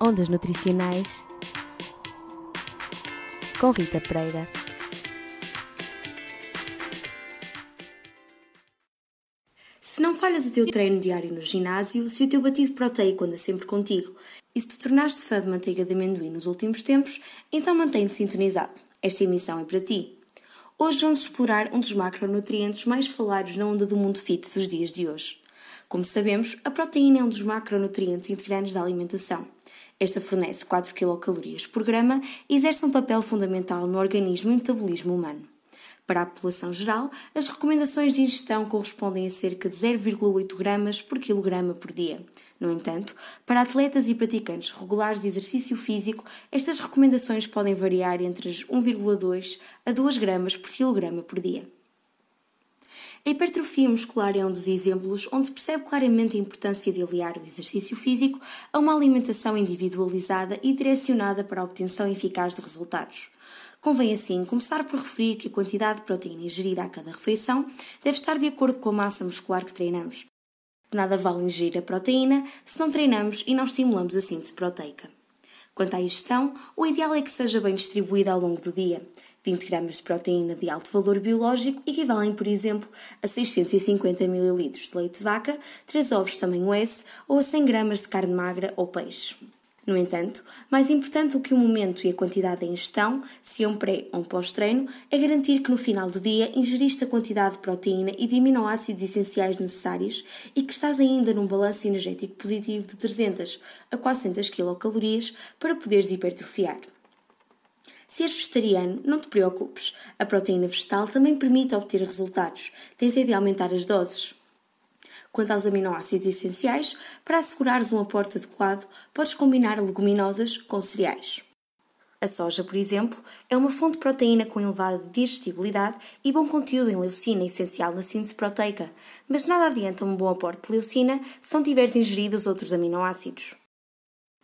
Ondas Nutricionais com Rita Pereira. Se não falhas o teu treino diário no ginásio, se o teu batido proteico anda sempre contigo e se te tornaste fã de manteiga de amendoim nos últimos tempos, então mantém-te sintonizado. Esta emissão é para ti. Hoje vamos explorar um dos macronutrientes mais falados na onda do mundo fit dos dias de hoje. Como sabemos, a proteína é um dos macronutrientes integrantes da alimentação. Esta fornece 4 kcal por grama e exerce um papel fundamental no organismo e metabolismo humano. Para a população geral, as recomendações de ingestão correspondem a cerca de 0,8 gramas por quilograma por dia. No entanto, para atletas e praticantes regulares de exercício físico, estas recomendações podem variar entre 1,2 a 2 gramas por quilograma por dia. A hipertrofia muscular é um dos exemplos onde se percebe claramente a importância de aliar o exercício físico a uma alimentação individualizada e direcionada para a obtenção eficaz de resultados. Convém assim começar por referir que a quantidade de proteína ingerida a cada refeição deve estar de acordo com a massa muscular que treinamos. Nada vale ingerir a proteína se não treinamos e não estimulamos a síntese proteica. Quanto à ingestão, o ideal é que seja bem distribuída ao longo do dia. 20 gramas de proteína de alto valor biológico equivalem, por exemplo, a 650 ml de leite de vaca, 3 ovos tamanho S ou a 100 gramas de carne magra ou peixe. No entanto, mais importante do que o momento e a quantidade da ingestão, se é um pré ou um pós-treino, é garantir que no final do dia ingeriste a quantidade de proteína e de aminoácidos essenciais necessários e que estás ainda num balanço energético positivo de 300 a 400 kcal para poderes hipertrofiar. Se és vegetariano, não te preocupes. A proteína vegetal também permite obter resultados. Tens é de aumentar as doses. Quanto aos aminoácidos essenciais, para assegurares um aporte adequado, podes combinar leguminosas com cereais. A soja, por exemplo, é uma fonte de proteína com elevada digestibilidade e bom conteúdo em leucina, essencial na síntese proteica, mas nada adianta um bom aporte de leucina se não tiveres ingerido os outros aminoácidos.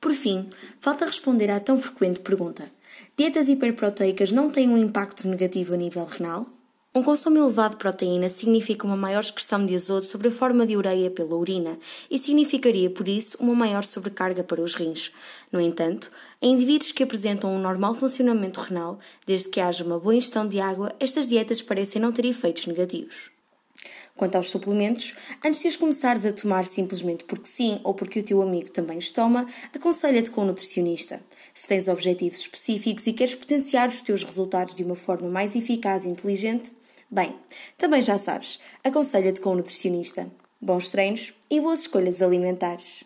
Por fim, falta responder à tão frequente pergunta: Dietas hiperproteicas não têm um impacto negativo a nível renal? Um consumo elevado de proteína significa uma maior excreção de azoto sobre a forma de ureia pela urina e significaria, por isso, uma maior sobrecarga para os rins. No entanto, em indivíduos que apresentam um normal funcionamento renal, desde que haja uma boa ingestão de água, estas dietas parecem não ter efeitos negativos. Quanto aos suplementos, antes de os começares a tomar simplesmente porque sim ou porque o teu amigo também os toma, aconselha-te com um nutricionista. Se tens objetivos específicos e queres potenciar os teus resultados de uma forma mais eficaz e inteligente, bem, também já sabes, aconselha-te com um nutricionista. Bons treinos e boas escolhas alimentares.